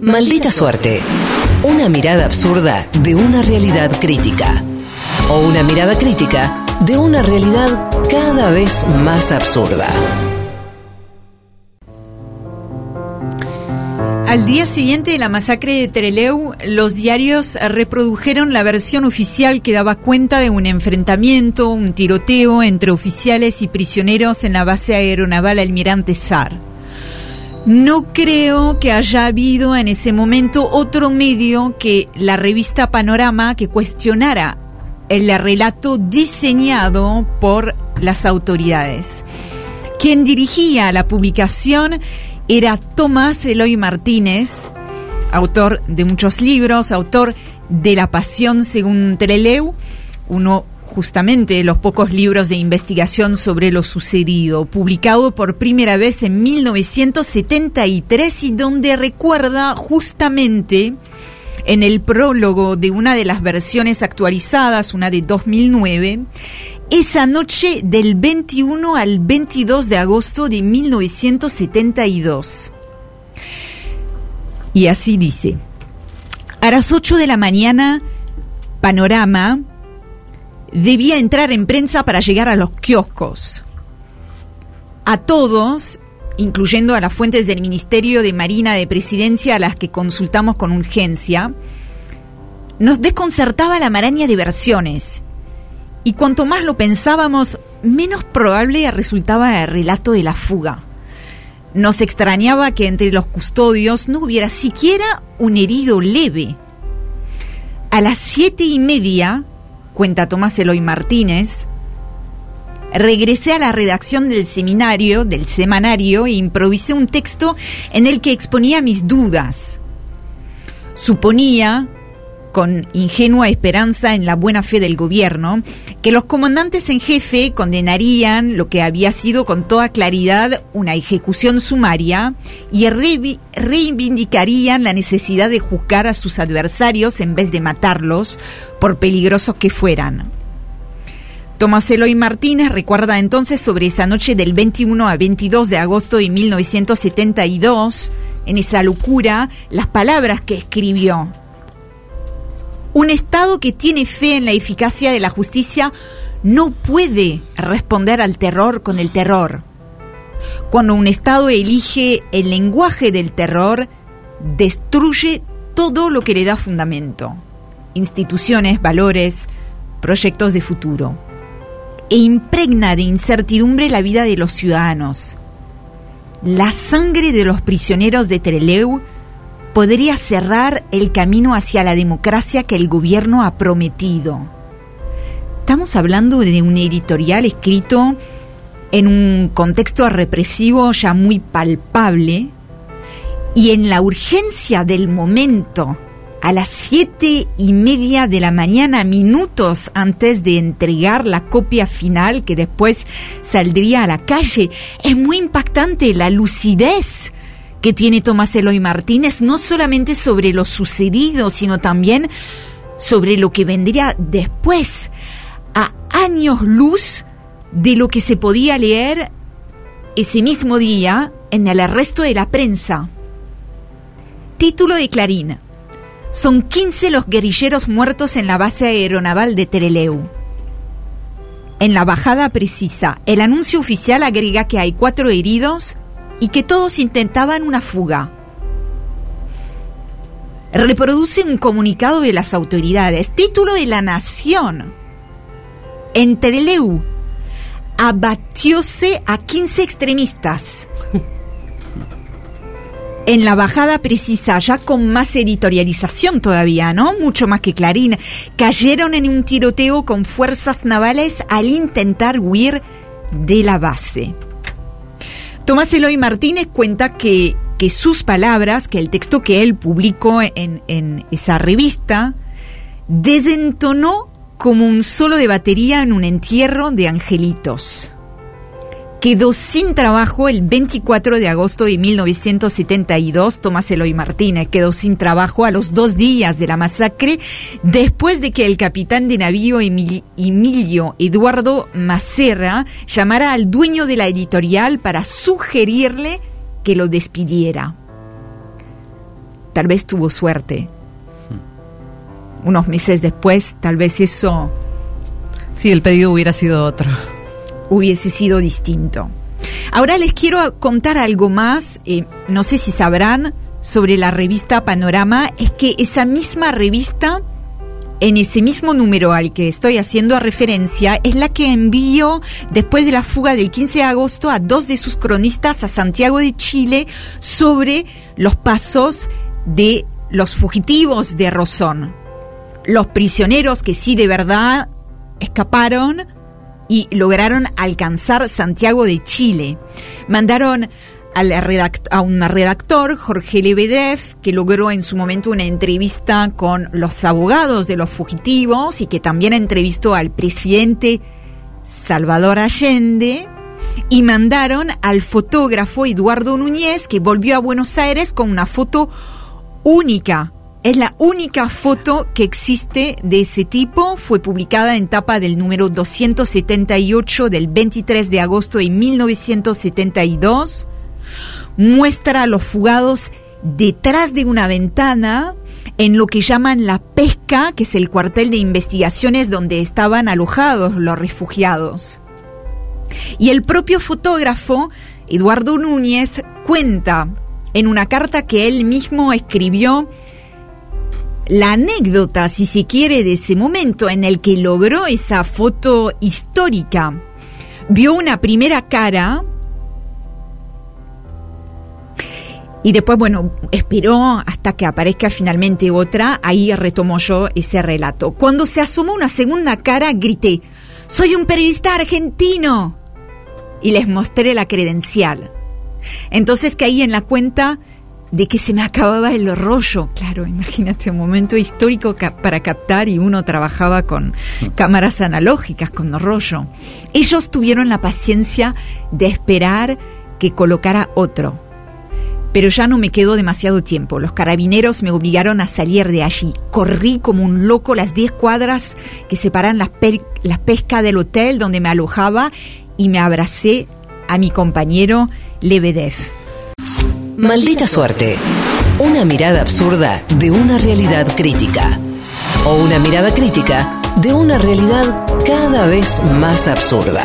Maldita suerte. Una mirada absurda de una realidad crítica. O una mirada crítica de una realidad cada vez más absurda. Al día siguiente de la masacre de Trelew, los diarios reprodujeron la versión oficial que daba cuenta de un enfrentamiento, un tiroteo entre oficiales y prisioneros en la base aeronaval Almirante Sar. No creo que haya habido en ese momento otro medio que la revista Panorama que cuestionara el relato diseñado por las autoridades. Quien dirigía la publicación era Tomás Eloy Martínez, autor de muchos libros, autor de La Pasión según Treleu, uno justamente los pocos libros de investigación sobre lo sucedido, publicado por primera vez en 1973 y donde recuerda justamente en el prólogo de una de las versiones actualizadas, una de 2009, esa noche del 21 al 22 de agosto de 1972. Y así dice, a las 8 de la mañana, Panorama, debía entrar en prensa para llegar a los kioscos. A todos, incluyendo a las fuentes del Ministerio de Marina de Presidencia a las que consultamos con urgencia, nos desconcertaba la maraña de versiones. Y cuanto más lo pensábamos, menos probable resultaba el relato de la fuga. Nos extrañaba que entre los custodios no hubiera siquiera un herido leve. A las siete y media, cuenta Tomás Eloy Martínez, regresé a la redacción del seminario, del semanario, e improvisé un texto en el que exponía mis dudas. Suponía, con ingenua esperanza en la buena fe del gobierno, que los comandantes en jefe condenarían lo que había sido con toda claridad una ejecución sumaria y reivindicarían la necesidad de juzgar a sus adversarios en vez de matarlos, por peligrosos que fueran. Tomás Eloy Martínez recuerda entonces sobre esa noche del 21 a 22 de agosto de 1972, en esa locura, las palabras que escribió. Un Estado que tiene fe en la eficacia de la justicia no puede responder al terror con el terror. Cuando un Estado elige el lenguaje del terror, destruye todo lo que le da fundamento instituciones, valores, proyectos de futuro. E impregna de incertidumbre la vida de los ciudadanos. La sangre de los prisioneros de Trelew podría cerrar el camino hacia la democracia que el gobierno ha prometido. Estamos hablando de un editorial escrito en un contexto represivo ya muy palpable y en la urgencia del momento a las siete y media de la mañana, minutos antes de entregar la copia final que después saldría a la calle. Es muy impactante la lucidez que tiene Tomás Eloy Martínez, no solamente sobre lo sucedido, sino también sobre lo que vendría después, a años luz de lo que se podía leer ese mismo día en el arresto de la prensa. Título de Clarín. Son 15 los guerrilleros muertos en la base aeronaval de Tereleu. En la bajada precisa, el anuncio oficial agrega que hay cuatro heridos y que todos intentaban una fuga. Reproduce un comunicado de las autoridades, título de la Nación. En Tereleu abatióse a 15 extremistas en la bajada precisa, ya con más editorialización todavía, ¿no? Mucho más que Clarín, cayeron en un tiroteo con fuerzas navales al intentar huir de la base. Tomás Eloy Martínez cuenta que, que sus palabras, que el texto que él publicó en, en esa revista, desentonó como un solo de batería en un entierro de angelitos quedó sin trabajo el 24 de agosto de 1972. Tomás Eloy Martínez quedó sin trabajo a los dos días de la masacre después de que el capitán de navío Emilio Eduardo Macerra llamara al dueño de la editorial para sugerirle que lo despidiera. tal vez tuvo suerte. Unos meses después, tal vez eso... Sí, el pedido hubiera sido otro. Hubiese sido distinto. Ahora les quiero contar algo más, eh, no sé si sabrán, sobre la revista Panorama, es que esa misma revista, en ese mismo número al que estoy haciendo referencia, es la que envió después de la fuga del 15 de agosto a dos de sus cronistas a Santiago de Chile sobre los pasos de los fugitivos de Rosón. Los prisioneros que sí de verdad escaparon y lograron alcanzar Santiago de Chile. Mandaron a un redactor, Jorge Lebedev, que logró en su momento una entrevista con los abogados de los fugitivos y que también entrevistó al presidente Salvador Allende. Y mandaron al fotógrafo Eduardo Núñez, que volvió a Buenos Aires con una foto única es la única foto que existe de ese tipo. Fue publicada en tapa del número 278 del 23 de agosto de 1972. Muestra a los fugados detrás de una ventana en lo que llaman la pesca, que es el cuartel de investigaciones donde estaban alojados los refugiados. Y el propio fotógrafo, Eduardo Núñez, cuenta en una carta que él mismo escribió la anécdota, si se quiere, de ese momento en el que logró esa foto histórica. Vio una primera cara y después, bueno, esperó hasta que aparezca finalmente otra, ahí retomo yo ese relato. Cuando se asomó una segunda cara, grité, soy un periodista argentino. Y les mostré la credencial. Entonces caí en la cuenta de que se me acababa el rollo. Claro, imagínate un momento histórico para captar y uno trabajaba con cámaras analógicas, con rollo. Ellos tuvieron la paciencia de esperar que colocara otro. Pero ya no me quedó demasiado tiempo. Los carabineros me obligaron a salir de allí. Corrí como un loco las 10 cuadras que separan la, la pesca del hotel donde me alojaba y me abracé a mi compañero Lebedev. Maldita suerte. Una mirada absurda de una realidad crítica. O una mirada crítica de una realidad cada vez más absurda.